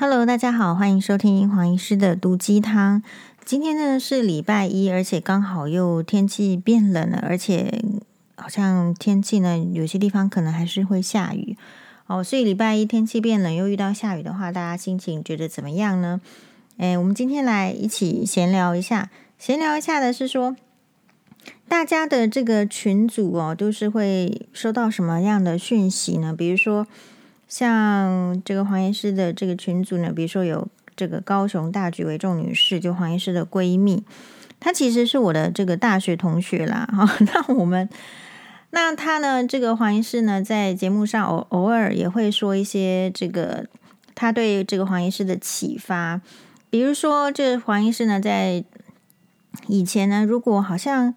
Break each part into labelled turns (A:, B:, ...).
A: Hello，大家好，欢迎收听黄医师的毒鸡汤。今天呢是礼拜一，而且刚好又天气变冷了，而且好像天气呢有些地方可能还是会下雨哦。所以礼拜一天气变冷又遇到下雨的话，大家心情觉得怎么样呢？诶，我们今天来一起闲聊一下。闲聊一下的是说，大家的这个群组哦，都是会收到什么样的讯息呢？比如说。像这个黄医师的这个群组呢，比如说有这个高雄大举为重女士，就黄医师的闺蜜，她其实是我的这个大学同学啦。哈，那我们那她呢，这个黄医师呢，在节目上偶偶尔也会说一些这个他对这个黄医师的启发，比如说这黄医师呢，在以前呢，如果好像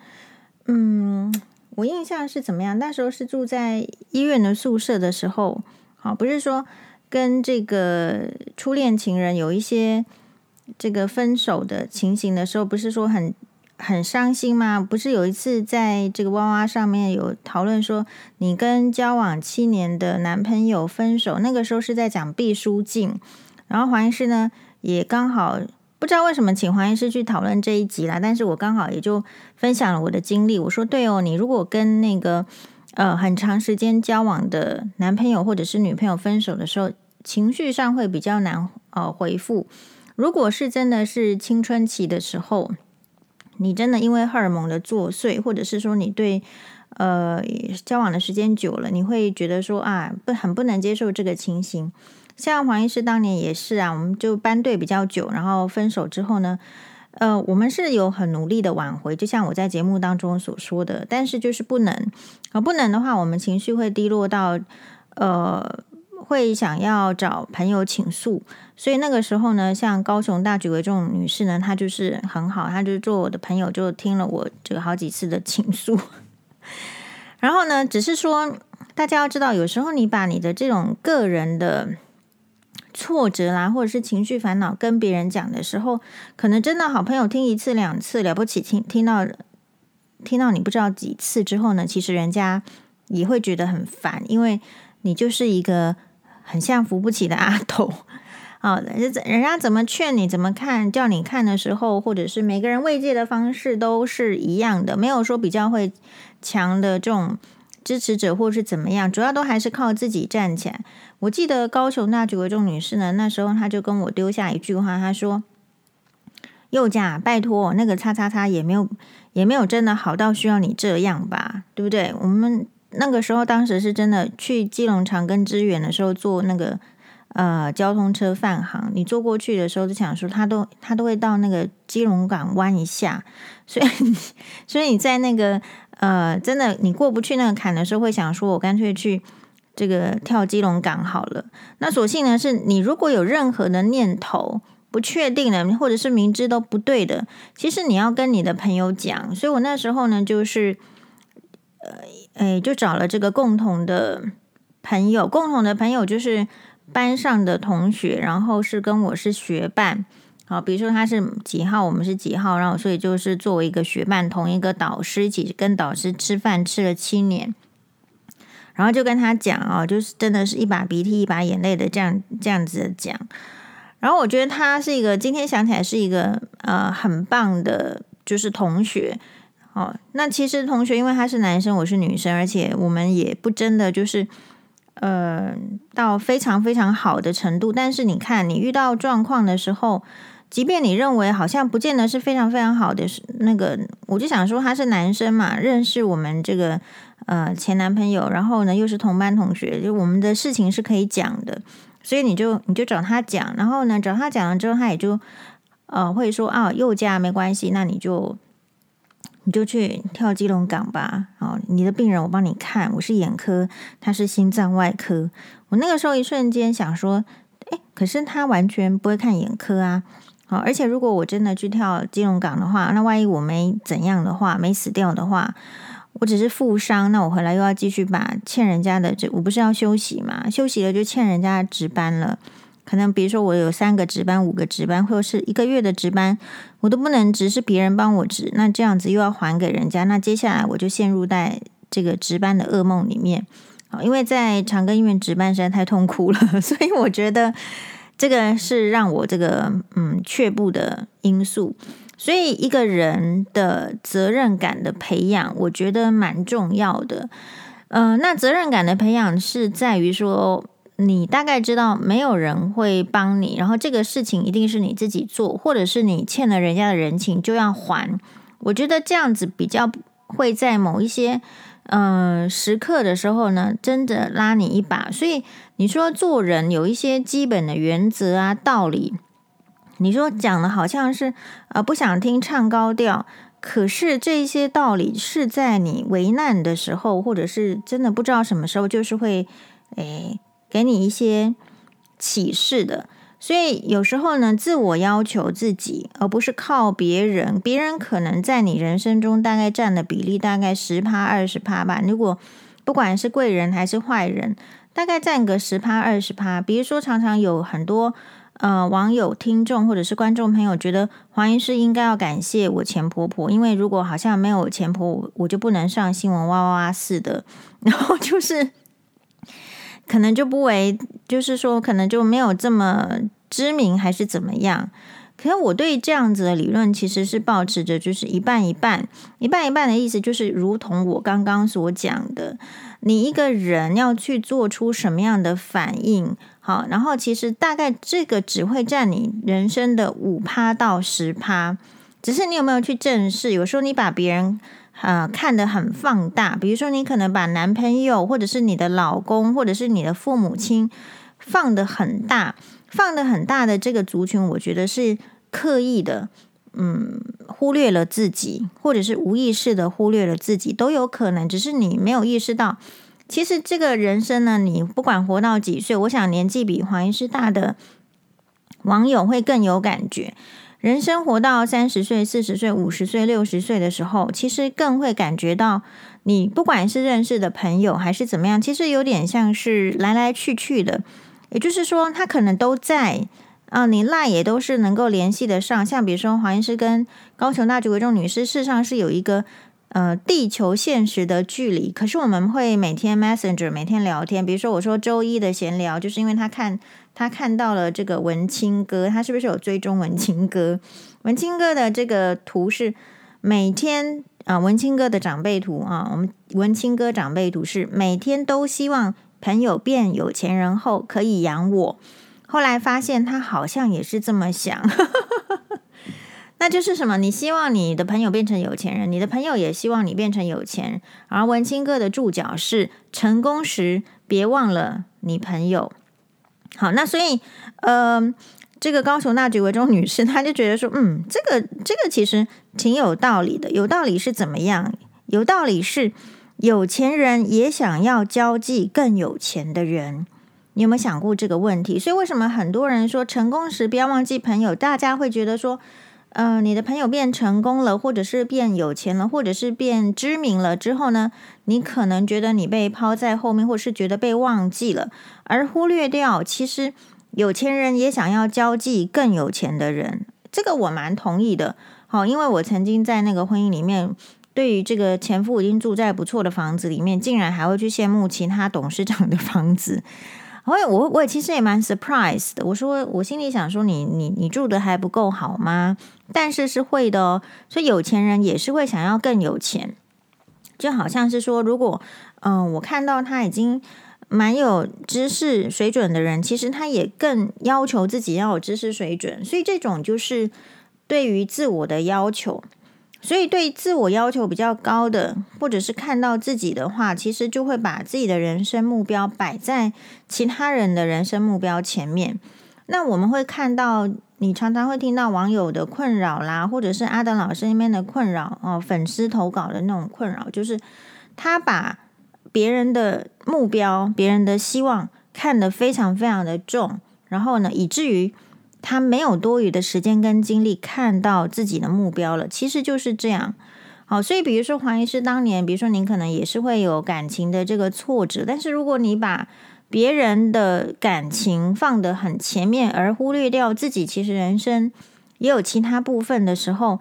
A: 嗯，我印象是怎么样？那时候是住在医院的宿舍的时候。好，不是说跟这个初恋情人有一些这个分手的情形的时候，不是说很很伤心吗？不是有一次在这个娃娃上面有讨论说，你跟交往七年的男朋友分手，那个时候是在讲毕书尽，然后黄医师呢也刚好不知道为什么请黄医师去讨论这一集啦，但是我刚好也就分享了我的经历，我说对哦，你如果跟那个。呃，很长时间交往的男朋友或者是女朋友分手的时候，情绪上会比较难呃回复。如果是真的是青春期的时候，你真的因为荷尔蒙的作祟，或者是说你对呃交往的时间久了，你会觉得说啊不很不能接受这个情形。像黄医师当年也是啊，我们就班队比较久，然后分手之后呢。呃，我们是有很努力的挽回，就像我在节目当中所说的，但是就是不能啊，不能的话，我们情绪会低落到呃，会想要找朋友倾诉。所以那个时候呢，像高雄大举为重女士呢，她就是很好，她就是做我的朋友，就听了我这个好几次的倾诉。然后呢，只是说大家要知道，有时候你把你的这种个人的。挫折啦，或者是情绪烦恼，跟别人讲的时候，可能真的好朋友听一次两次了不起，听听到听到你不知道几次之后呢，其实人家也会觉得很烦，因为你就是一个很像扶不起的阿斗 啊。人家怎么劝你，怎么看，叫你看的时候，或者是每个人慰藉的方式都是一样的，没有说比较会强的这种。支持者或是怎么样，主要都还是靠自己站起来。我记得高雄那举为重女士呢，那时候她就跟我丢下一句话，她说：“宥嘉，拜托，那个叉叉叉也没有也没有真的好到需要你这样吧，对不对？”我们那个时候当时是真的去基隆长庚支援的时候，坐那个呃交通车泛航，你坐过去的时候就想说，他都他都会到那个基隆港弯一下，所以 所以你在那个。呃，真的，你过不去那个坎的时候，会想说，我干脆去这个跳基隆港好了。那所幸呢，是你如果有任何的念头不确定的，或者是明知都不对的，其实你要跟你的朋友讲。所以我那时候呢，就是呃，哎，就找了这个共同的朋友，共同的朋友就是班上的同学，然后是跟我是学伴。好，比如说他是几号，我们是几号，然后所以就是作为一个学伴，同一个导师，一起跟导师吃饭吃了七年，然后就跟他讲哦，就是真的是一把鼻涕一把眼泪的这样这样子的讲，然后我觉得他是一个今天想起来是一个呃很棒的，就是同学哦。那其实同学因为他是男生，我是女生，而且我们也不真的就是。呃，到非常非常好的程度，但是你看，你遇到状况的时候，即便你认为好像不见得是非常非常好的，那个，我就想说他是男生嘛，认识我们这个呃前男朋友，然后呢又是同班同学，就我们的事情是可以讲的，所以你就你就找他讲，然后呢找他讲了之后，他也就呃会说啊，又加没关系，那你就。你就去跳基隆港吧，哦，你的病人我帮你看，我是眼科，他是心脏外科。我那个时候一瞬间想说，诶，可是他完全不会看眼科啊，而且如果我真的去跳金融港的话，那万一我没怎样的话，没死掉的话，我只是负伤，那我回来又要继续把欠人家的这，我不是要休息嘛，休息了就欠人家值班了。可能比如说我有三个值班、五个值班，或者是一个月的值班，我都不能值，是别人帮我值，那这样子又要还给人家，那接下来我就陷入在这个值班的噩梦里面好！因为在长庚医院值班实在太痛苦了，所以我觉得这个是让我这个嗯却步的因素。所以一个人的责任感的培养，我觉得蛮重要的。嗯、那责任感的培养是在于说，你大概知道没有人会帮你，然后这个事情一定是你自己做，或者是你欠了人家的人情就要还。我觉得这样子比较会在某一些嗯、时刻的时候呢，真的拉你一把。所以你说做人有一些基本的原则啊、道理，你说讲的好像是呃不想听唱高调。可是这些道理是在你为难的时候，或者是真的不知道什么时候，就是会诶给你一些启示的。所以有时候呢，自我要求自己，而不是靠别人。别人可能在你人生中大概占的比例大概十趴二十趴吧。如果不管是贵人还是坏人，大概占个十趴二十趴。比如说，常常有很多。呃，网友、听众或者是观众朋友觉得黄医师应该要感谢我前婆婆，因为如果好像没有前婆，我就不能上新闻哇哇哇似的，然后就是可能就不为，就是说可能就没有这么知名，还是怎么样？可是我对这样子的理论其实是抱持着，就是一半一半，一半一半的意思，就是如同我刚刚所讲的，你一个人要去做出什么样的反应。好，然后其实大概这个只会占你人生的五趴到十趴，只是你有没有去正视？有时候你把别人呃看得很放大，比如说你可能把男朋友或者是你的老公或者是你的父母亲放得很大，放得很大的这个族群，我觉得是刻意的，嗯，忽略了自己，或者是无意识的忽略了自己，都有可能，只是你没有意识到。其实这个人生呢，你不管活到几岁，我想年纪比黄医师大的网友会更有感觉。人生活到三十岁、四十岁、五十岁、六十岁的时候，其实更会感觉到，你不管是认识的朋友还是怎么样，其实有点像是来来去去的。也就是说，他可能都在啊，你赖也都是能够联系得上。像比如说黄医师跟高雄大橘为重女士，事实上是有一个。呃，地球现实的距离，可是我们会每天 Messenger 每天聊天。比如说，我说周一的闲聊，就是因为他看他看到了这个文青哥，他是不是有追踪文青哥？文青哥的这个图是每天啊、文青哥的长辈图啊，我们文青哥长辈图是每天都希望朋友变有钱人后可以养我。后来发现他好像也是这么想。那就是什么？你希望你的朋友变成有钱人，你的朋友也希望你变成有钱人。而文青哥的注脚是：成功时别忘了你朋友。好，那所以，呃，这个高雄大橘为中女士，她就觉得说，嗯，这个这个其实挺有道理的。有道理是怎么样？有道理是有钱人也想要交际更有钱的人。你有没有想过这个问题？所以为什么很多人说成功时不要忘记朋友？大家会觉得说。呃，你的朋友变成功了，或者是变有钱了，或者是变知名了之后呢，你可能觉得你被抛在后面，或是觉得被忘记了，而忽略掉其实有钱人也想要交际更有钱的人。这个我蛮同意的。好，因为我曾经在那个婚姻里面，对于这个前夫已经住在不错的房子里面，竟然还会去羡慕其他董事长的房子。我我我其实也蛮 surprise 的。我说我心里想说你，你你住的还不够好吗？但是是会的哦。所以有钱人也是会想要更有钱，就好像是说，如果嗯、我看到他已经蛮有知识水准的人，其实他也更要求自己要有知识水准。所以这种就是对于自我的要求。所以，对自我要求比较高的，或者是看到自己的话，其实就会把自己的人生目标摆在其他人的人生目标前面。那我们会看到，你常常会听到网友的困扰啦，或者是阿德老师那边的困扰哦，粉丝投稿的那种困扰，就是他把别人的目标、别人的希望看得非常非常的重，然后呢，以至于。他没有多余的时间跟精力看到自己的目标了，其实就是这样。好，所以比如说黄医师当年，比如说您可能也是会有感情的这个挫折，但是如果你把别人的感情放得很前面，而忽略掉自己，其实人生也有其他部分的时候，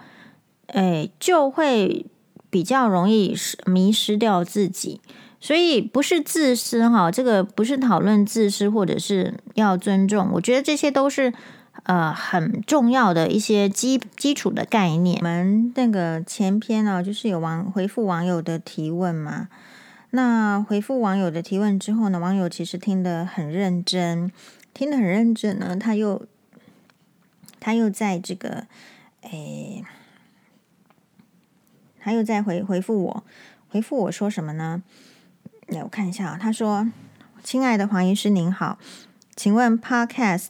A: 哎，就会比较容易迷失掉自己。所以不是自私哈，这个不是讨论自私或者是要尊重，我觉得这些都是呃很重要的一些基基础的概念。我们那个前篇呢，就是有网回复网友的提问嘛，那回复网友的提问之后呢，网友其实听得很认真，听得很认真呢，他又他又在这个诶，他又在回回复我，回复我说什么呢？来，我看一下啊。他说：“亲爱的黄医师您好，请问 Podcast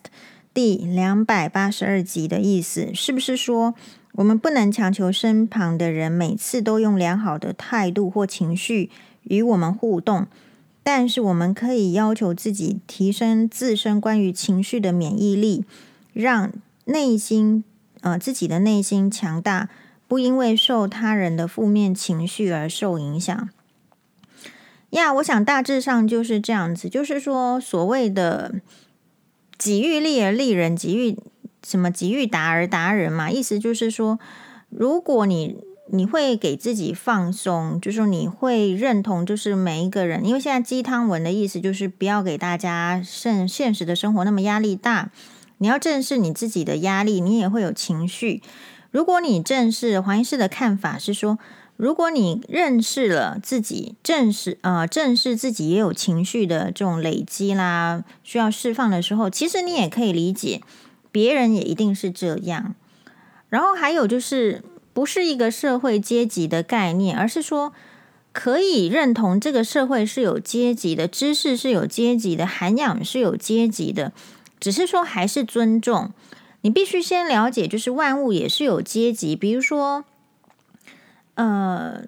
A: 第两百八十二集的意思是不是说，我们不能强求身旁的人每次都用良好的态度或情绪与我们互动，但是我们可以要求自己提升自身关于情绪的免疫力，让内心呃自己的内心强大，不因为受他人的负面情绪而受影响。”呀我想大致上就是这样子，就是说所谓的“己欲立而立人，己欲什么己欲达而达人”嘛，意思就是说，如果你你会给自己放松，就是你会认同，就是每一个人，因为现在鸡汤文的意思就是不要给大家现现实的生活那么压力大，你要正视你自己的压力，你也会有情绪。如果你正视黄医师的看法是说。如果你认识了自己，正视呃正视自己也有情绪的这种累积啦，需要释放的时候，其实你也可以理解，别人也一定是这样。然后还有就是，不是一个社会阶级的概念，而是说可以认同这个社会是有阶级的，知识是有阶级的，涵养是有阶级的，只是说还是尊重。你必须先了解，就是万物也是有阶级，比如说。呃，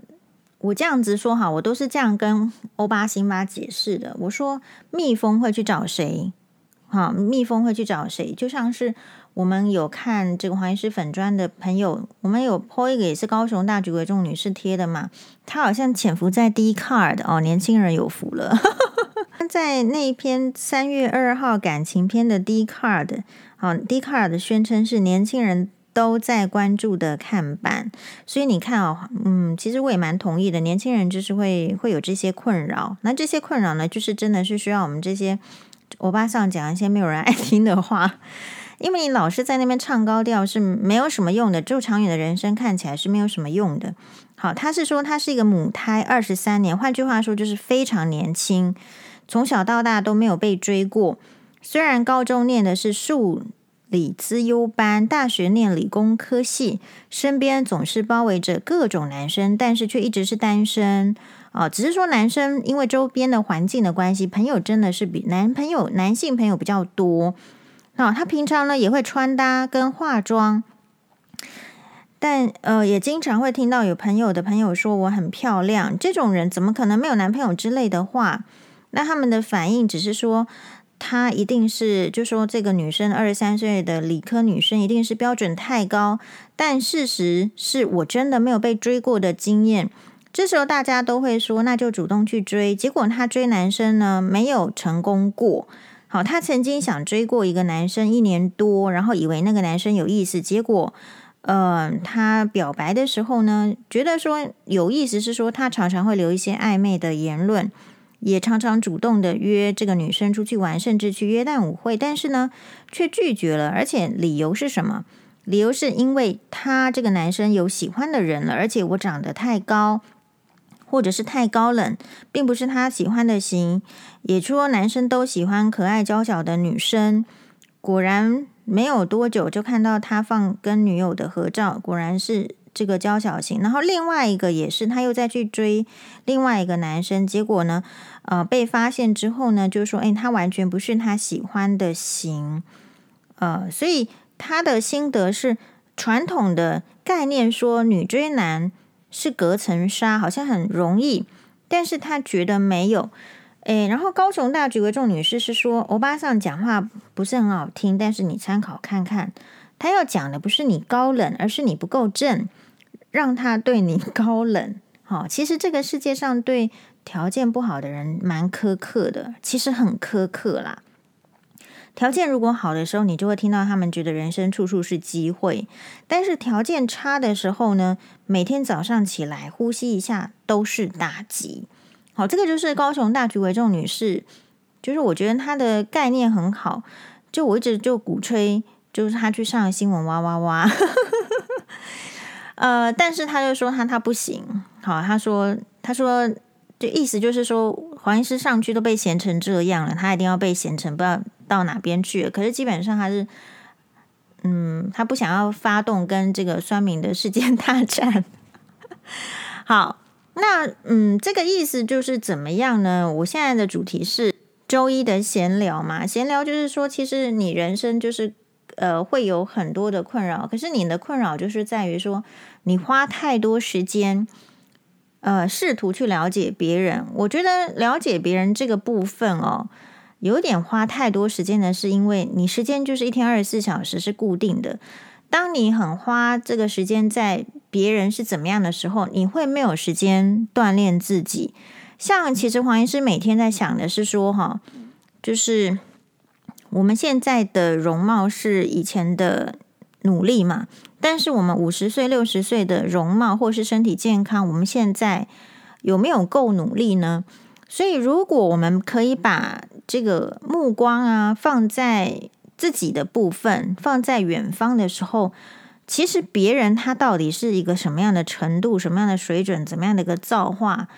A: 我这样子说哈，我都是这样跟欧巴辛巴解释的。我说蜜蜂会去找谁？哈，蜜蜂会去找谁？就像是我们有看这个黄医师粉砖的朋友，我们有 po 一个也是高雄大举为众女士贴的嘛。她好像潜伏在 Dcard 哦，年轻人有福了。在那一篇三月二号感情篇的 Dcard，好，Dcard 宣称是年轻人。都在关注的看板，所以你看哦，嗯，其实我也蛮同意的。年轻人就是会会有这些困扰，那这些困扰呢，就是真的是需要我们这些欧巴桑讲一些没有人爱听的话，因为你老是在那边唱高调是没有什么用的，就长远的人生看起来是没有什么用的。好，他是说他是一个母胎二十三年，换句话说就是非常年轻，从小到大都没有被追过，虽然高中念的是数。理资优班，大学念理工科系，身边总是包围着各种男生，但是却一直是单身啊。只是说男生因为周边的环境的关系，朋友真的是比男朋友、男性朋友比较多啊。他平常呢也会穿搭跟化妆，但呃也经常会听到有朋友的朋友说我很漂亮，这种人怎么可能没有男朋友之类的话？那他们的反应只是说。她一定是，就说这个女生二十三岁的理科女生一定是标准太高，但事实是我真的没有被追过的经验。这时候大家都会说，那就主动去追。结果她追男生呢，没有成功过。好，她曾经想追过一个男生一年多，然后以为那个男生有意思，结果，呃，她表白的时候呢，觉得说有意思是说他常常会留一些暧昧的言论。也常常主动的约这个女生出去玩，甚至去约旦舞会，但是呢，却拒绝了。而且理由是什么？理由是因为他这个男生有喜欢的人了，而且我长得太高，或者是太高冷，并不是他喜欢的型。也说男生都喜欢可爱娇小的女生。果然没有多久，就看到他放跟女友的合照，果然是。这个娇小型，然后另外一个也是，他又再去追另外一个男生，结果呢，呃，被发现之后呢，就说，哎，他完全不是他喜欢的型，呃，所以他的心得是传统的概念说女追男是隔层纱，好像很容易，但是他觉得没有，哎，然后高雄大举为众女士是说，欧巴桑讲话不是很好听，但是你参考看看，他要讲的不是你高冷，而是你不够正。让他对你高冷，好，其实这个世界上对条件不好的人蛮苛刻的，其实很苛刻啦。条件如果好的时候，你就会听到他们觉得人生处处是机会；但是条件差的时候呢，每天早上起来呼吸一下都是打击。好，这个就是高雄大局为重女士，就是我觉得她的概念很好，就我一直就鼓吹，就是她去上新闻哇哇哇，呃，但是他就说他他不行，好，他说他说就意思就是说黄医师上去都被嫌成这样了，他一定要被嫌成不知道到哪边去了，可是基本上他是，嗯，他不想要发动跟这个酸民的世界大战，好。那嗯，这个意思就是怎么样呢？我现在的主题是周一的闲聊嘛，闲聊就是说，其实你人生就是呃会有很多的困扰，可是你的困扰就是在于说你花太多时间呃试图去了解别人。我觉得了解别人这个部分哦，有点花太多时间的是因为你时间就是一天二十四小时是固定的。当你很花这个时间在别人是怎么样的时候，你会没有时间锻炼自己。像其实黄医师每天在想的是说，哈，就是我们现在的容貌是以前的努力嘛，但是我们五十岁、六十岁的容貌或是身体健康，我们现在有没有够努力呢？所以，如果我们可以把这个目光啊放在自己的部分放在远方的时候，其实别人他到底是一个什么样的程度、什么样的水准、怎么样的一个造化，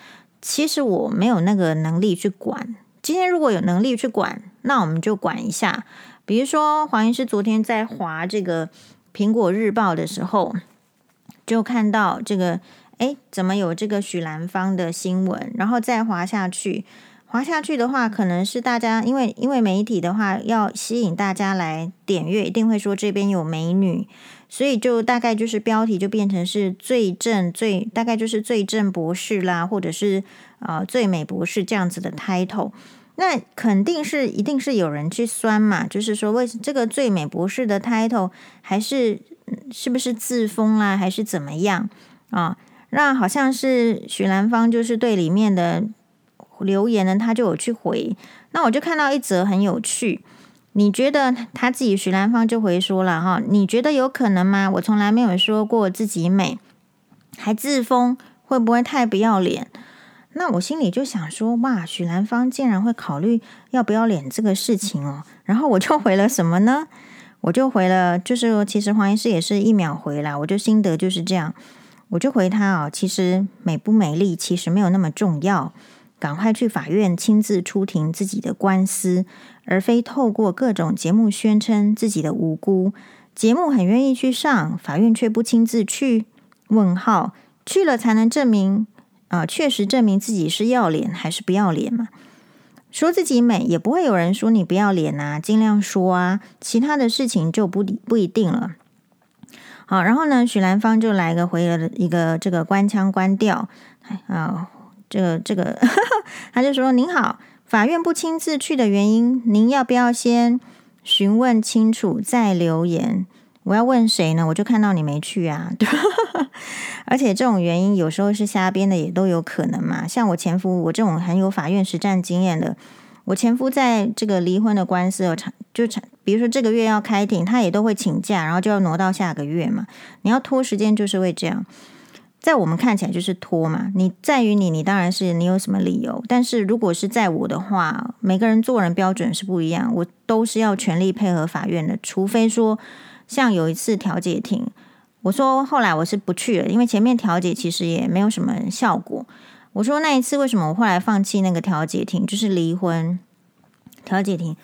A: 其实我没有那个能力去管。今天如果有能力去管，那我们就管一下。比如说黄医师昨天在划这个苹果日报的时候，就看到这个，哎，怎么有这个许兰芳的新闻？然后再划下去。滑下去的话，可能是大家因为因为媒体的话要吸引大家来点阅，一定会说这边有美女，所以就大概就是标题就变成是最正最大概就是最正博士啦，或者是呃最美博士这样子的 title。那肯定是一定是有人去酸嘛，就是说为这个最美博士的 title 还是是不是自封啦，还是怎么样啊？那好像是许兰芳就是对里面的。留言呢，他就有去回，那我就看到一则很有趣。你觉得他自己许兰芳就回说了哈，你觉得有可能吗？我从来没有说过自己美，还自封，会不会太不要脸？那我心里就想说，哇，许兰芳竟然会考虑要不要脸这个事情哦。然后我就回了什么呢？我就回了，就是其实黄医师也是一秒回来，我就心得就是这样，我就回他哦，其实美不美丽其实没有那么重要。赶快去法院亲自出庭自己的官司，而非透过各种节目宣称自己的无辜。节目很愿意去上，法院却不亲自去？问号，去了才能证明啊、确实证明自己是要脸还是不要脸嘛？说自己美，也不会有人说你不要脸啊，尽量说啊，其他的事情就不不一定了。好，然后呢，许兰芳就来个回了一个这个官腔官调，啊。这个这个，他就说：“您好，法院不亲自去的原因，您要不要先询问清楚再留言？我要问谁呢？我就看到你没去啊，对 吧？而且这种原因有时候是瞎编的，也都有可能嘛。像我前夫，我这种很有法院实战经验的，我前夫在这个离婚的官司有长，就长，比如说这个月要开庭，他也都会请假，然后就要挪到下个月嘛。你要拖时间，就是会这样。”在我们看起来就是拖嘛，你在于你，你当然是你有什么理由。但是如果是在我的话，每个人做人标准是不一样，我都是要全力配合法院的。除非说像有一次调解庭，我说后来我是不去了，因为前面调解其实也没有什么效果。我说那一次为什么我后来放弃那个调解庭，就是离婚调解庭，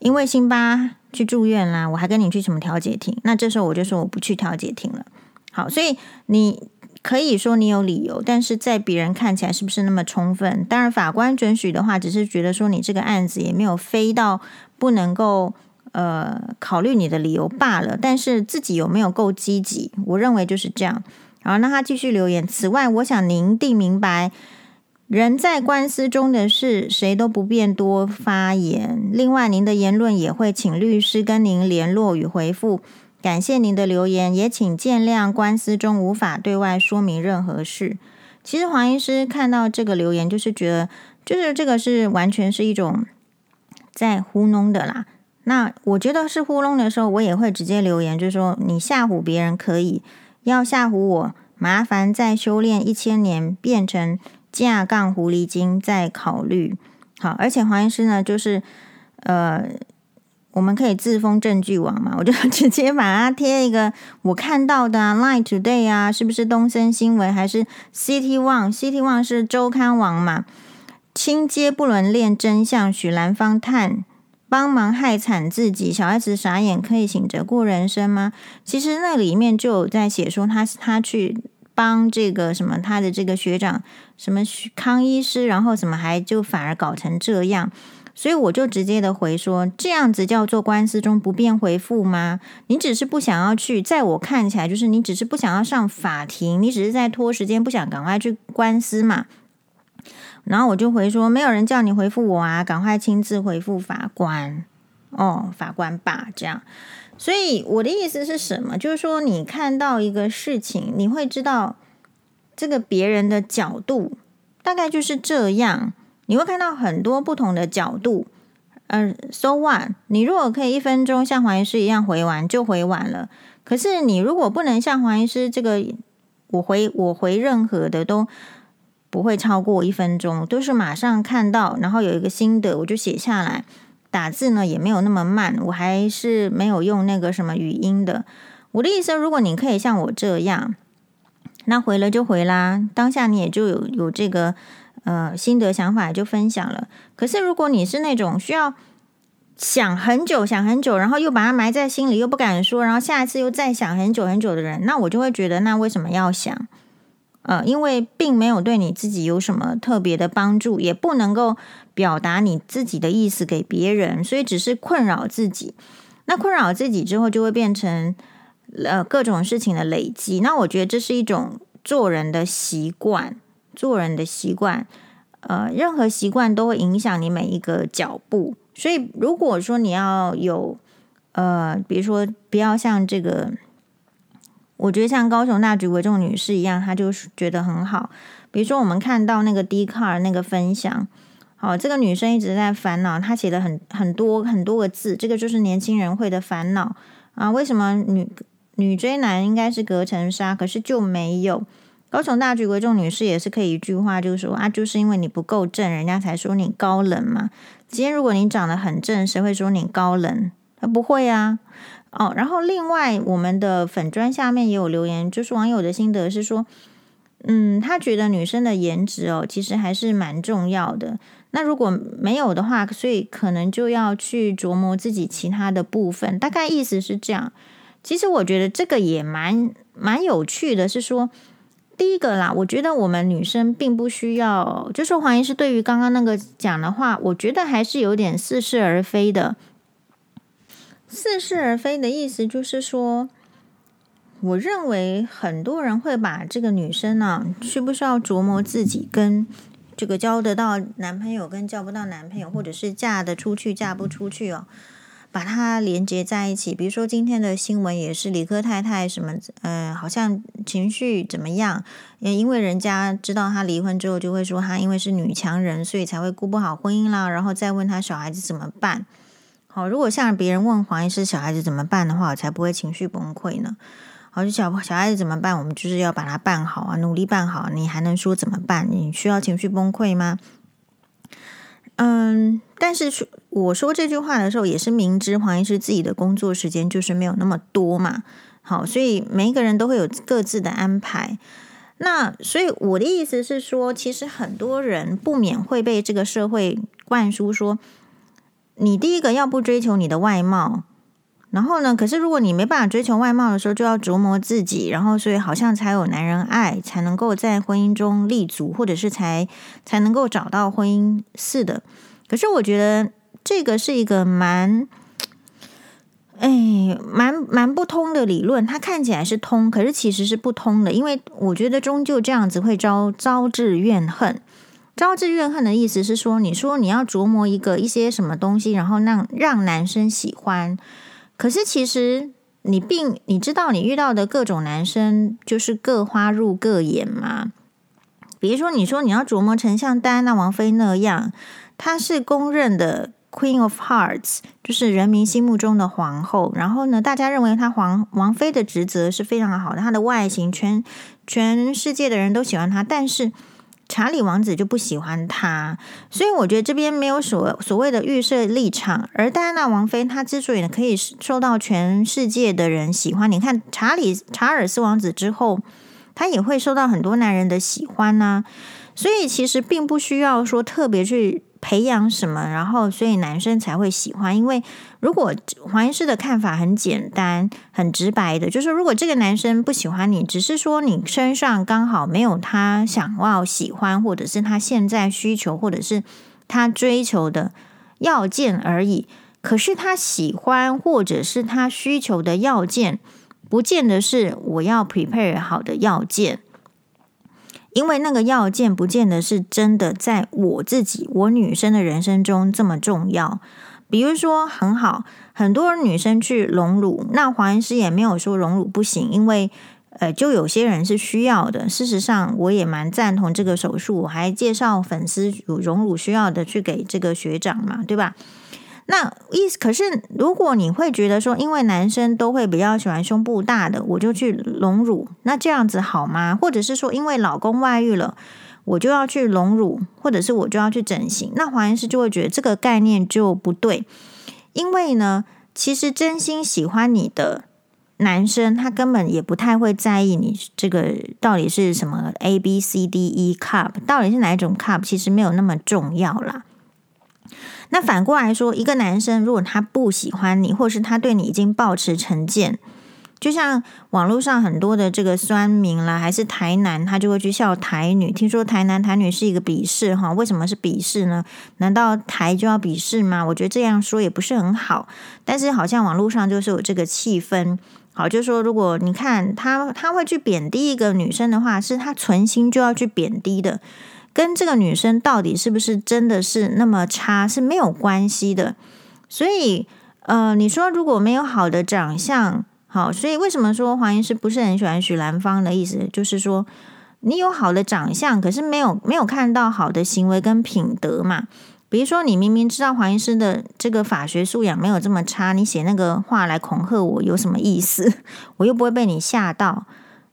A: 因为辛巴去住院啦，我还跟你去什么调解庭？那这时候我就说我不去调解庭了。好，所以你。可以说你有理由，但是在别人看起来是不是那么充分？当然，法官准许的话，只是觉得说你这个案子也没有飞到不能够呃考虑你的理由罢了。但是自己有没有够积极？我认为就是这样。好，那他继续留言。此外，我想您定明白，人在官司中的事，谁都不便多发言。另外，您的言论也会请律师跟您联络与回复。感谢您的留言，也请见谅官司中无法对外说明任何事。其实黄医师看到这个留言，就是觉得，就是这个是完全是一种在糊弄的啦。那我觉得是糊弄的时候，我也会直接留言，就是说你吓唬别人可以，要吓唬我，麻烦再修炼一千年，变成架杠狐狸精再考虑。好，而且黄医师呢，就是呃，我们可以自封证据王嘛，我就直接把它贴一个我看到的啊，Line Today 啊，是不是东森新闻还是 City One？City One 是周刊王嘛？亲揭不伦恋真相，许兰芳叹帮忙害惨自己，小 S 傻眼，可以醒着过人生吗？其实那里面就有在写说他他去帮这个什么他的这个学长什么许康医师，然后怎么还就反而搞成这样，所以我就直接的回说，这样子叫做官司中不便回复吗？你只是不想要去，在我看起来就是你只是不想要上法庭，你只是在拖时间，不想赶快去官司嘛。然后我就回说，没有人叫你回复我啊，赶快亲自回复法官哦，法官吧，这样。所以我的意思是什么？就是说，你看到一个事情，你会知道这个别人的角度大概就是这样。你会看到很多不同的角度。嗯，so what？你如果可以一分钟像黄医师一样回完，就回完了。可是你如果不能像黄医师这个，我回我回任何的都。不会超过一分钟，都是马上看到，然后有一个心得，我就写下来。打字呢也没有那么慢，我还是没有用那个什么语音的。我的意思，如果你可以像我这样，那回了就回啦，当下你也就有有这个呃心得想法就分享了。可是如果你是那种需要想很久想很久，然后又把它埋在心里又不敢说，然后下一次又再想很久很久的人，那我就会觉得，那为什么要想？呃，因为并没有对你自己有什么特别的帮助，也不能够表达你自己的意思给别人，所以只是困扰自己。那困扰自己之后，就会变成呃各种事情的累积。那我觉得这是一种做人的习惯，做人的习惯。呃，任何习惯都会影响你每一个脚步。所以如果说你要有呃，比如说不要像这个。我觉得像高雄大橘为重女士一样，她就是觉得很好。比如说，我们看到那个 D car 那个分享，好，这个女生一直在烦恼，她写了很很多很多个字，这个就是年轻人会的烦恼啊。为什么女女追男应该是隔层纱，可是就没有？高雄大橘为重女士也是可以一句话，就是说啊，就是因为你不够正，人家才说你高冷嘛。今天如果你长得很正，谁会说你高冷？他不会啊。哦，然后另外我们的粉砖下面也有留言，就是网友的心得是说，嗯，他觉得女生的颜值哦，其实还是蛮重要的。那如果没有的话，所以可能就要去琢磨自己其他的部分。大概意思是这样。其实我觉得这个也蛮蛮有趣的，是说第一个啦，我觉得我们女生并不需要，就是黄医师对于刚刚那个讲的话，我觉得还是有点似是而非的。似是而非的意思就是说，我认为很多人会把这个女生呢、需不需要琢磨自己跟这个交得到男朋友跟交不到男朋友，或者是嫁得出去嫁不出去哦，把它连接在一起。比如说今天的新闻也是理科太太什么，呃，好像情绪怎么样？也因为人家知道她离婚之后，就会说她因为是女强人，所以才会顾不好婚姻啦，然后再问她小孩子怎么办。好，如果像别人问黄医师小孩子怎么办的话，我才不会情绪崩溃呢。好，就小小孩子怎么办？我们就是要把它办好啊，努力办好。你还能说怎么办？你需要情绪崩溃吗？嗯，但是我说这句话的时候，也是明知黄医师自己的工作时间就是没有那么多嘛。好，所以每一个人都会有各自的安排。那所以我的意思是说，其实很多人不免会被这个社会灌输说。你第一个要不追求你的外貌，然后呢？可是如果你没办法追求外貌的时候，就要琢磨自己，然后所以好像才有男人爱，才能够在婚姻中立足，或者是才才能够找到婚姻似的。可是我觉得这个是一个蛮，哎，蛮蛮不通的理论。它看起来是通，可是其实是不通的，因为我觉得终究这样子会招招致怨恨。招致怨恨的意思是说，你说你要琢磨一个一些什么东西，然后让让男生喜欢，可是其实你并你知道你遇到的各种男生就是各花入各眼嘛。比如说，你说你要琢磨成像戴安娜王妃那样，她是公认的 Queen of Hearts，就是人民心目中的皇后。然后呢，大家认为她皇王妃的职责是非常好的，她的外形全全世界的人都喜欢她，但是。查理王子就不喜欢他，所以我觉得这边没有所所谓的预设立场。而戴安娜王妃她之所以可以受到全世界的人喜欢，你看查理查尔斯王子之后，他也会受到很多男人的喜欢呐、所以其实并不需要说特别去。培养什么，然后所以男生才会喜欢。因为如果黄医师的看法很简单、很直白的，就是如果这个男生不喜欢你，只是说你身上刚好没有他想要喜欢，或者是他现在需求，或者是他追求的要件而已。可是他喜欢或者是他需求的要件，不见得是我要 prepare 好的要件。因为那个要件不见得是真的，在我自己我女生的人生中这么重要。比如说，很好，很多女生去隆乳，那黄医师也没有说隆乳不行，因为呃，就有些人是需要的。事实上，我也蛮赞同这个手术，我还介绍粉丝有隆乳需要的去给这个学长嘛，对吧？那意思可是，如果你会觉得说，因为男生都会比较喜欢胸部大的，我就去隆乳，那这样子好吗？或者是说，因为老公外遇了，我就要去隆乳，或者是我就要去整形？那黄医师就会觉得这个概念就不对，因为呢，其实真心喜欢你的男生，他根本也不太会在意你这个到底是什么 A B C D E cup，到底是哪一种 cup，其实没有那么重要啦。那反过来说，一个男生如果他不喜欢你，或是他对你已经抱持成见，就像网络上很多的这个酸民啦，还是台男，他就会去笑台女。听说台男台女是一个鄙视哈？为什么是鄙视呢？难道台就要鄙视吗？我觉得这样说也不是很好。但是好像网络上就是有这个气氛，好，就说如果你看他他会去贬低一个女生的话，是他存心就要去贬低的。跟这个女生到底是不是真的是那么差是没有关系的，所以呃，你说如果没有好的长相，好，所以为什么说黄医师不是很喜欢许兰芳的意思，就是说你有好的长相，可是没有没有看到好的行为跟品德嘛？比如说你明明知道黄医师的这个法学素养没有这么差，你写那个话来恐吓我有什么意思？我又不会被你吓到，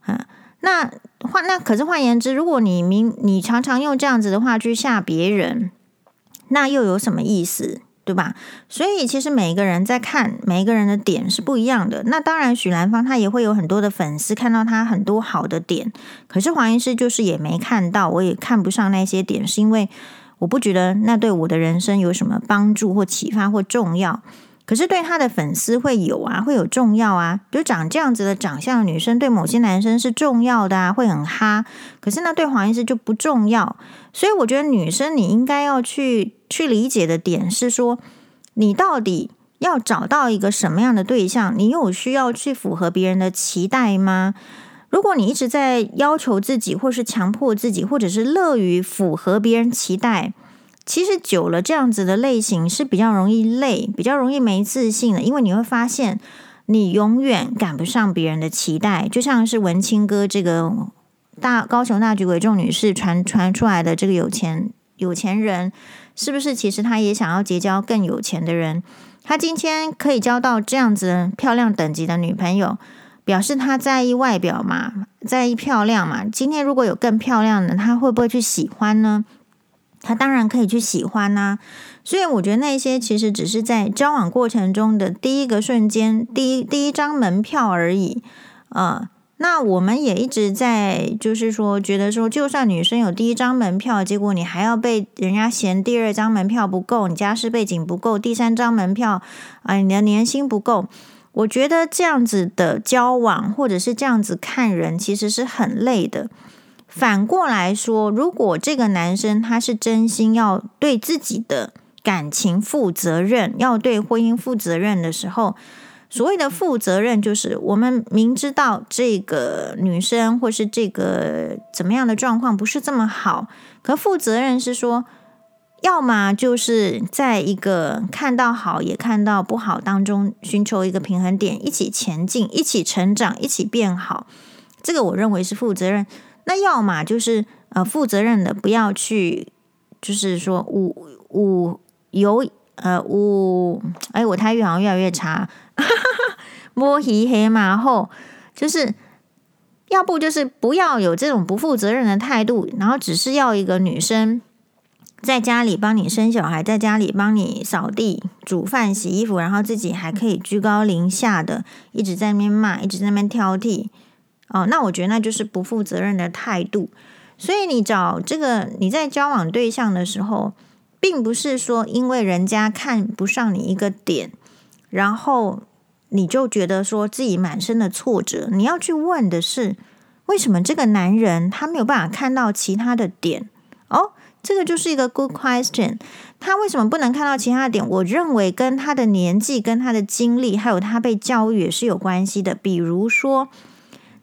A: 嗯。那换那可是换言之，如果你明你常常用这样子的话去吓别人，那又有什么意思，对吧？所以其实每一个人在看每一个人的点是不一样的。那当然，许兰芳他也会有很多的粉丝看到他很多好的点，可是黄医师就是也没看到，我也看不上那些点，是因为我不觉得那对我的人生有什么帮助或启发或重要。可是对他的粉丝会有啊，会有重要啊。就长这样子的长相的女生，对某些男生是重要的啊，会很哈。可是那对黄医师就不重要。所以我觉得女生你应该要去去理解的点是说，你到底要找到一个什么样的对象？你有需要去符合别人的期待吗？如果你一直在要求自己，或是强迫自己，或者是乐于符合别人期待。其实久了，这样子的类型是比较容易累，比较容易没自信的。因为你会发现，你永远赶不上别人的期待。就像是文青哥这个大高雄大局为重女士传传出来的这个有钱有钱人，是不是？其实他也想要结交更有钱的人。他今天可以交到这样子漂亮等级的女朋友，表示他在意外表嘛，在意漂亮嘛。今天如果有更漂亮的，他会不会去喜欢呢？他当然可以去喜欢呐、所以我觉得那些其实只是在交往过程中的第一个瞬间，第一第一张门票而已啊、那我们也一直在就是说，觉得说，就算女生有第一张门票，结果你还要被人家嫌第二张门票不够，你家世背景不够，第三张门票啊、你的年薪不够。我觉得这样子的交往或者是这样子看人，其实是很累的。反过来说，如果这个男生他是真心要对自己的感情负责任，要对婚姻负责任的时候，所谓的负责任就是我们明知道这个女生或是这个怎么样的状况不是这么好，可负责任是说，要么就是在一个看到好也看到不好当中寻求一个平衡点，一起前进，一起成长，一起变好，这个我认为是负责任。那要么就是呃负责任的，不要去，就是说五五有呃五，哎，我台语好像越来越差，摸黑黑马后，就是要不就是不要有这种不负责任的态度，然后只是要一个女生在家里帮你生小孩，在家里帮你扫地、煮饭、洗衣服，然后自己还可以居高临下的一直在那边骂，一直在那边挑剔。哦，那我觉得那就是不负责任的态度。所以你找这个你在交往对象的时候，并不是说因为人家看不上你一个点，然后你就觉得说自己满身的挫折。你要去问的是，为什么这个男人他没有办法看到其他的点？哦，这个就是一个 good question。他为什么不能看到其他的点？我认为跟他的年纪、跟他的经历，还有他被教育也是有关系的。比如说。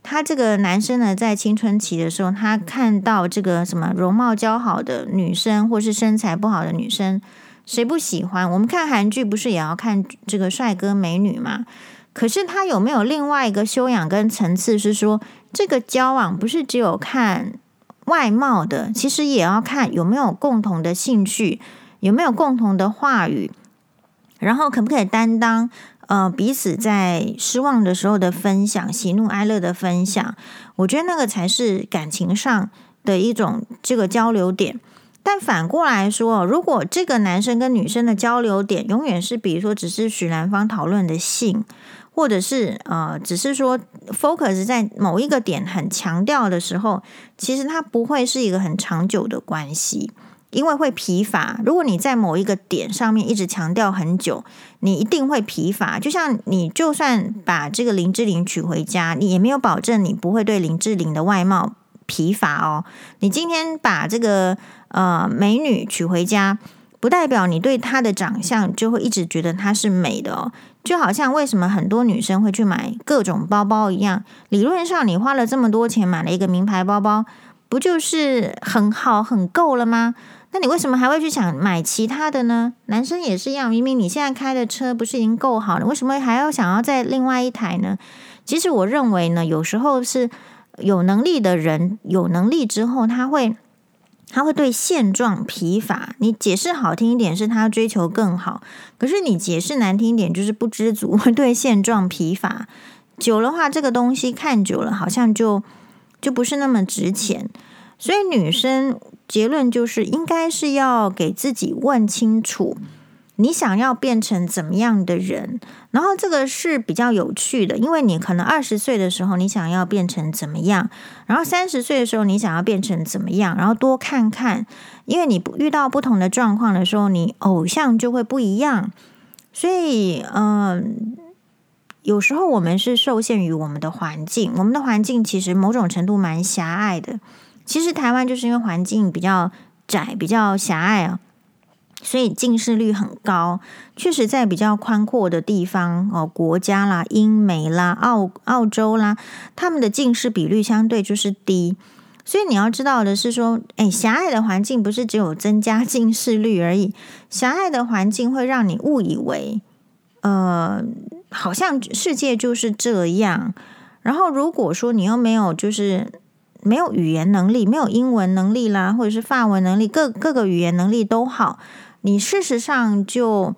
A: 他这个男生呢，在青春期的时候，他看到这个什么容貌姣好的女生，或是身材不好的女生，谁不喜欢？我们看韩剧不是也要看这个帅哥美女吗？可是他有没有另外一个修养跟层次？是说这个交往不是只有看外貌的，其实也要看有没有共同的兴趣，有没有共同的话语，然后可不可以担当？呃，彼此在失望的时候的分享，喜怒哀乐的分享，我觉得那个才是感情上的一种这个交流点。但反过来说，如果这个男生跟女生的交流点永远是，比如说只是许蓝方讨论的性，或者是呃，只是说 focus 在某一个点很强调的时候，其实它不会是一个很长久的关系。因为会疲乏。如果你在某一个点上面一直强调很久，你一定会疲乏。就像你就算把这个林志玲娶回家，你也没有保证你不会对林志玲的外貌疲乏哦。你今天把这个呃美女娶回家，不代表你对她的长相就会一直觉得她是美的哦。就好像为什么很多女生会去买各种包包一样，理论上你花了这么多钱买了一个名牌包包，不就是很好很够了吗？那你为什么还会去想买其他的呢？男生也是一样，明明你现在开的车不是已经够好了，为什么还要想要再另外一台呢？其实我认为呢，有时候是有能力的人有能力之后，他会他会对现状疲乏。你解释好听一点是他追求更好，可是你解释难听一点就是不知足，会对现状疲乏。久了话，这个东西看久了好像就就不是那么值钱。所以女生。结论就是，应该是要给自己问清楚，你想要变成怎么样的人。然后这个是比较有趣的，因为你可能二十岁的时候你想要变成怎么样，然后三十岁的时候你想要变成怎么样，然后多看看，因为你遇到不同的状况的时候，你偶像就会不一样。所以，嗯，有时候我们是受限于我们的环境，我们的环境其实某种程度蛮狭隘的。其实台湾就是因为环境比较窄，比较狭隘啊，所以近视率很高。确实，在比较宽阔的地方哦，国家啦、英美啦、澳澳洲啦，他们的近视比率相对就是低。所以你要知道的是说，哎，狭隘的环境不是只有增加近视率而已，狭隘的环境会让你误以为，呃，好像世界就是这样。然后如果说你又没有就是。没有语言能力，没有英文能力啦，或者是法文能力，各各个语言能力都好，你事实上就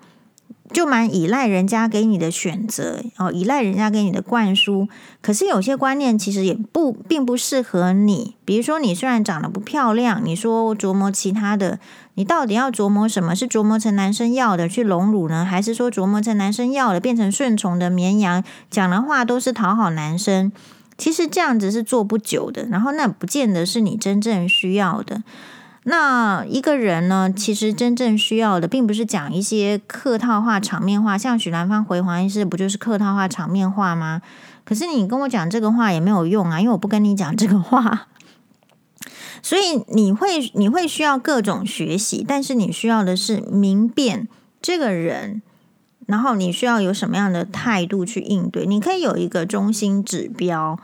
A: 就蛮依赖人家给你的选择哦，依赖人家给你的灌输。可是有些观念其实也不并不适合你。比如说，你虽然长得不漂亮，你说琢磨其他的，你到底要琢磨什么？是琢磨成男生要的去隆乳呢，还是说琢磨成男生要的变成顺从的绵羊，讲的话都是讨好男生？其实这样子是做不久的，然后那不见得是你真正需要的。那一个人呢，其实真正需要的，并不是讲一些客套话、场面话，像许兰芳回黄医师，不就是客套话、场面话吗？可是你跟我讲这个话也没有用啊，因为我不跟你讲这个话。所以你会你会需要各种学习，但是你需要的是明辨这个人。然后你需要有什么样的态度去应对？你可以有一个中心指标，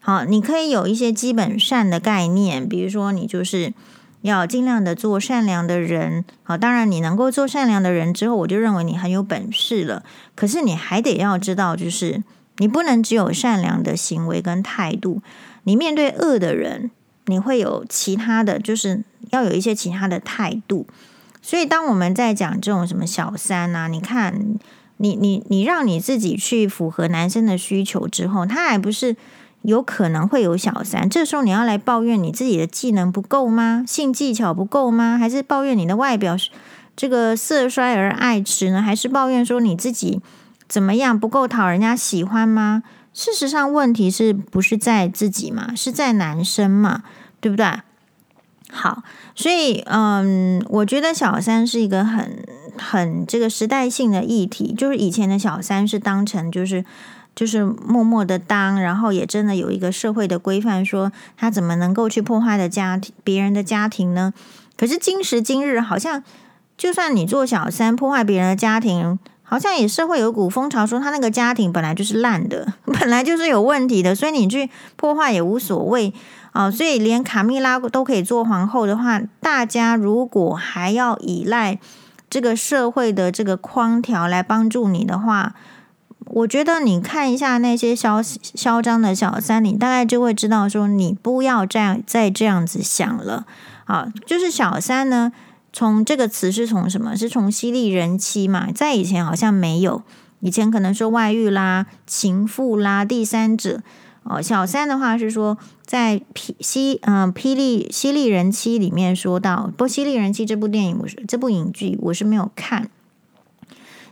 A: 好，你可以有一些基本善的概念，比如说你就是要尽量的做善良的人。好，当然你能够做善良的人之后，我就认为你很有本事了。可是你还得要知道，就是你不能只有善良的行为跟态度，你面对恶的人，你会有其他的就是要有一些其他的态度。所以，当我们在讲这种什么小三啊，你看，你你你让你自己去符合男生的需求之后，他还不是有可能会有小三。这时候你要来抱怨你自己的技能不够吗？性技巧不够吗？还是抱怨你的外表这个色衰而爱弛呢？还是抱怨说你自己怎么样不够讨人家喜欢吗？事实上，问题是不是在自己嘛？是在男生嘛？对不对？好，所以嗯，我觉得小三是一个很很这个时代性的议题，就是以前的小三是当成就是就是默默的当，然后也真的有一个社会的规范，说他怎么能够去破坏的家庭别人的家庭呢？可是今时今日，好像就算你做小三破坏别人的家庭，好像也是会有股风潮说他那个家庭本来就是烂的，本来就是有问题的，所以你去破坏也无所谓。哦，所以连卡蜜拉都可以做皇后的话，大家如果还要依赖这个社会的这个框条来帮助你的话，我觉得你看一下那些嚣嚣张的小三，你大概就会知道说，你不要这样再这样子想了。啊，就是小三呢，从这个词是从什么？是从犀利人妻嘛？在以前好像没有，以前可能说外遇啦、情妇啦、第三者。哦，小三的话是说，在霹犀嗯霹雳犀利人妻里面说到，不过犀利人妻这部电影我是这部影剧我是没有看。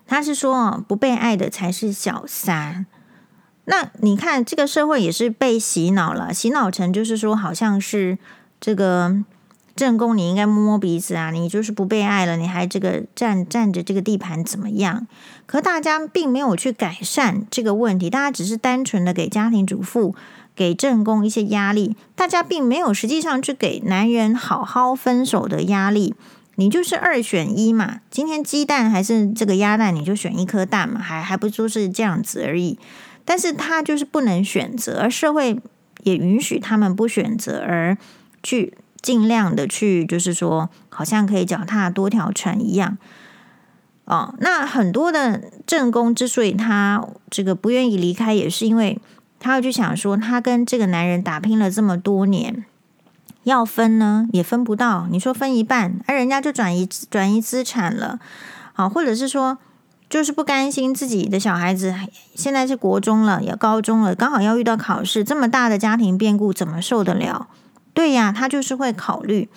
A: 他是说，不被爱的才是小三。那你看这个社会也是被洗脑了，洗脑成就是说，好像是这个。正宫，你应该摸摸鼻子啊！你就是不被爱了，你还这个占占着这个地盘怎么样？可大家并没有去改善这个问题，大家只是单纯的给家庭主妇、给正宫一些压力，大家并没有实际上去给男人好好分手的压力。你就是二选一嘛，今天鸡蛋还是这个鸭蛋，你就选一颗蛋嘛，还还不就是这样子而已。但是他就是不能选择，而社会也允许他们不选择而去。尽量的去，就是说，好像可以脚踏多条船一样。哦，那很多的正宫之所以他这个不愿意离开，也是因为他要去想说，他跟这个男人打拼了这么多年，要分呢也分不到。你说分一半，而人家就转移转移资产了。好，或者是说，就是不甘心自己的小孩子现在是国中了，也高中了，刚好要遇到考试，这么大的家庭变故，怎么受得了？对呀，他就是会考虑，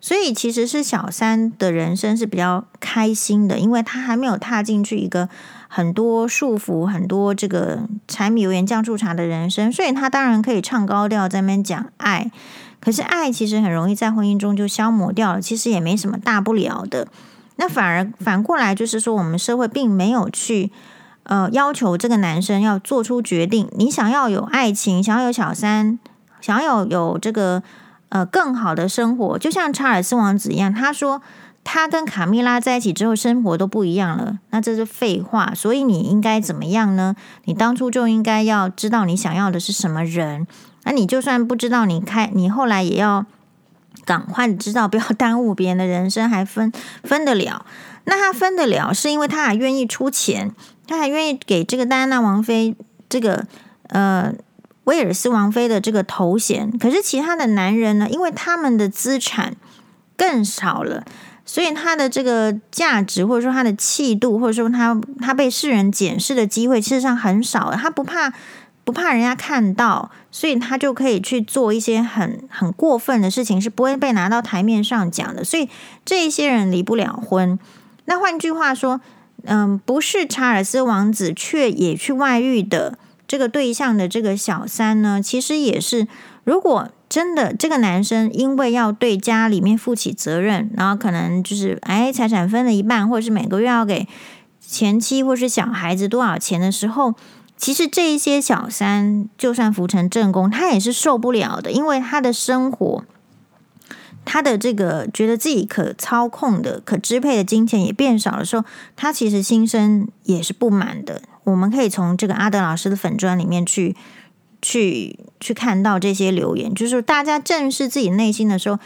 A: 所以其实是小三的人生是比较开心的，因为他还没有踏进去一个很多束缚、很多这个柴米油盐酱醋茶的人生，所以他当然可以唱高调在那边讲爱。可是爱其实很容易在婚姻中就消磨掉了，其实也没什么大不了的。那反而反过来就是说，我们社会并没有去呃要求这个男生要做出决定，你想要有爱情，想要有小三。想要有，有这个呃更好的生活，就像查尔斯王子一样，他说他跟卡蜜拉在一起之后，生活都不一样了。那这是废话，所以你应该怎么样呢？你当初就应该要知道你想要的是什么人。那你就算不知道，你开你后来也要赶快知道，不要 耽误别人的人生，还分分得了？那他分得了，是因为他还愿意出钱，他还愿意给这个戴安娜王妃这个呃。威尔斯王妃的这个头衔，可是其他的男人呢？因为他们的资产更少了，所以他的这个价值，或者说他的气度，或者说他他被世人检视的机会，事实上很少。他不怕不怕人家看到，所以他就可以去做一些很很过分的事情，是不会被拿到台面上讲的。所以这一些人离不了婚。那换句话说，嗯，不是查尔斯王子却也去外遇的。这个对象的这个小三呢，其实也是，如果真的这个男生因为要对家里面负起责任，然后可能就是哎财产分了一半，或者是每个月要给前妻或是小孩子多少钱的时候，其实这一些小三就算扶成正宫，他也是受不了的，因为他的生活，他的这个觉得自己可操控的、可支配的金钱也变少的时候，他其实心生也是不满的。我们可以从这个阿德老师的粉砖里面去去去看到这些留言，就是大家正视自己内心的时候，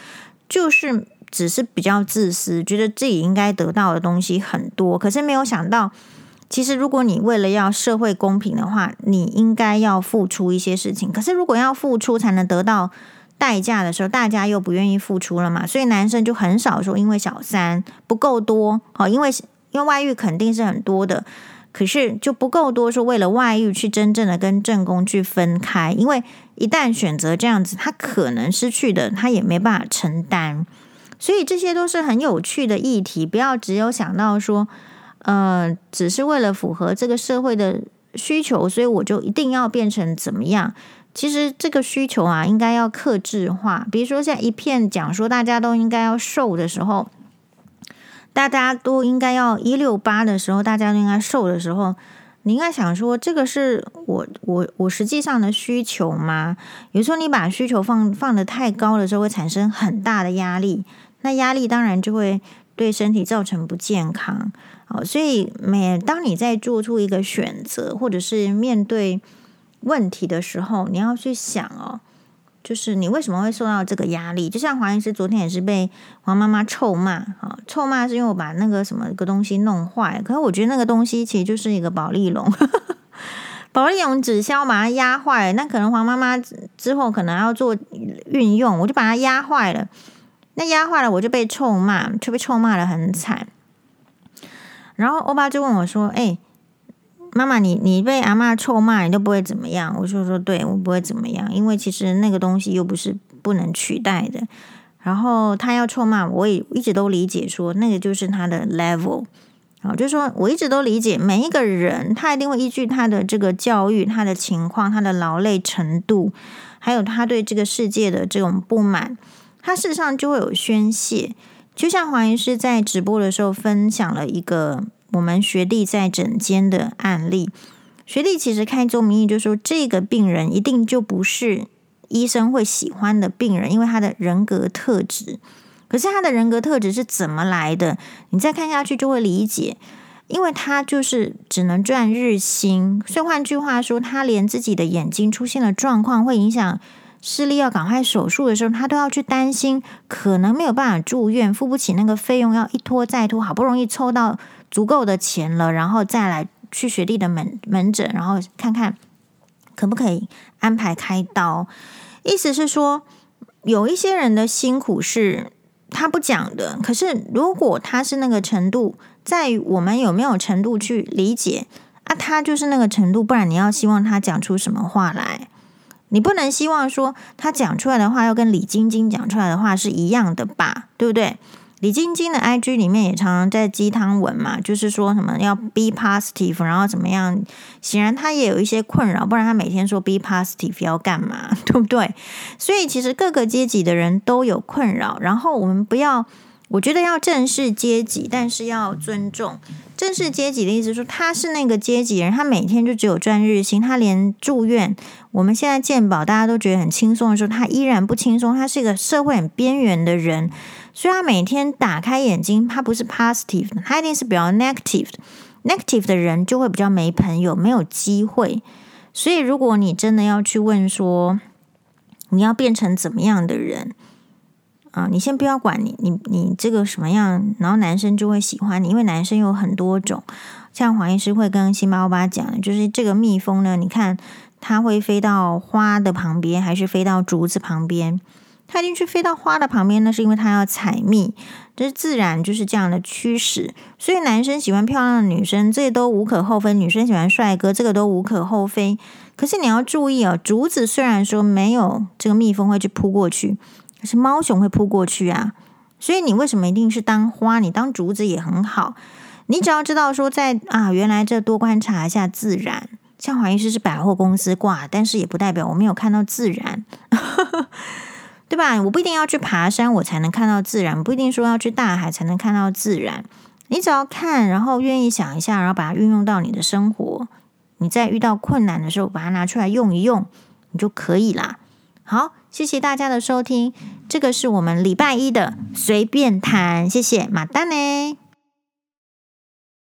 A: 就是只是比较自私，觉得自己应该得到的东西很多，可是没有想到，其实如果你为了要社会公平的话，你应该要付出一些事情。可是如果要付出才能得到代价的时候，大家又不愿意付出了嘛，所以男生就很少说因为小三不够多，好，因为因为外遇肯定是很多的。可是就不够多，说为了外遇去真正的跟正宫去分开，因为一旦选择这样子，他可能失去的他也没办法承担。所以这些都是很有趣的议题，不要只有想到说，呃，只是为了符合这个社会的需求，所以我就一定要变成怎么样。其实这个需求啊，应该要克制化。比如说，像一片讲说大家都应该要瘦的时候，大家都应该要一六八的时候，大家都应该瘦的时候，你应该想说，这个是我我我实际上的需求吗？有时候你把需求放放得太高的时候，会产生很大的压力，那压力当然就会对身体造成不健康。哦，所以每当你在做出一个选择，或者是面对。问题的时候，你要去想哦，就是你为什么会受到这个压力？就像黄医师昨天也是被黄妈妈臭骂啊，臭骂是因为我把那个什么个东西弄坏。可是我觉得那个东西其实就是一个保丽龙，保丽龙纸箱把它压坏了。那可能黄妈妈之后可能要做运用，我就把它压坏了。那压坏了我就被臭骂，就被臭骂得很惨。然后欧巴就问我说：“哎。”妈妈，你你被阿嬷臭骂，你都不会怎么样？我就说，对，我不会怎么样，因为其实那个东西又不是不能取代的。然后他要臭骂，我也一直都理解说，那个就是他的 level 啊，就是说我一直都理解每一个人，他一定会依据他的这个教育、他的情况、他的劳累程度，还有他对这个世界的这种不满，他事实上就会有宣泄。就像黄医师在直播的时候分享了一个。我们学弟在诊间的案例，学弟其实开宗明义就说，这个病人一定就不是医生会喜欢的病人，因为他的人格特质。可是他的人格特质是怎么来的？你再看下去就会理解，因为他就是只能赚日薪，所以换句话说，他连自己的眼睛出现了状况，会影响视力，要赶快手术的时候，他都要去担心，可能没有办法住院，付不起那个费用，要一拖再拖，好不容易凑到。足够的钱了，然后再来去学弟的门门诊，然后看看可不可以安排开刀。意思是说，有一些人的辛苦是他不讲的，可是如果他是那个程度，在于我们有没有程度去理解啊？他就是那个程度，不然你要希望他讲出什么话来？你不能希望说他讲出来的话要跟李晶晶讲出来的话是一样的吧？对不对？李晶晶的 IG 里面也常常在鸡汤文嘛，就是说什么要 be positive，然后怎么样？显然她也有一些困扰，不然她每天说 be positive 要干嘛，对不对？所以其实各个阶级的人都有困扰，然后我们不要，我觉得要正视阶级，但是要尊重。正视阶级的意思说，他是那个阶级人，他每天就只有赚日薪，他连住院，我们现在健保大家都觉得很轻松的时候，他依然不轻松，他是一个社会很边缘的人。所以他每天打开眼睛，他不是 positive，他一定是比较 negative。negative 的人就会比较没朋友，没有机会。所以如果你真的要去问说，你要变成怎么样的人啊？你先不要管你，你你这个什么样，然后男生就会喜欢你，因为男生有很多种。像黄医师会跟辛巴欧巴讲，就是这个蜜蜂呢，你看它会飞到花的旁边，还是飞到竹子旁边？它一定去飞到花的旁边，那是因为他要采蜜，这是自然就是这样的趋势。所以男生喜欢漂亮的女生，这都无可厚非；女生喜欢帅哥，这个都无可厚非。可是你要注意哦，竹子虽然说没有这个蜜蜂会去扑过去，可是猫熊会扑过去啊。所以你为什么一定是当花？你当竹子也很好。你只要知道说在，啊，原来这多观察一下自然。像黄医师是百货公司挂，但是也不代表我没有看到自然。对吧？我不一定要去爬山，我才能看到自然；不一定说要去大海才能看到自然。你只要看，然后愿意想一下，然后把它运用到你的生活。你在遇到困难的时候，把它拿出来用一用，你就可以啦。好，谢谢大家的收听，这个是我们礼拜一的随便谈，谢谢，马丹呢。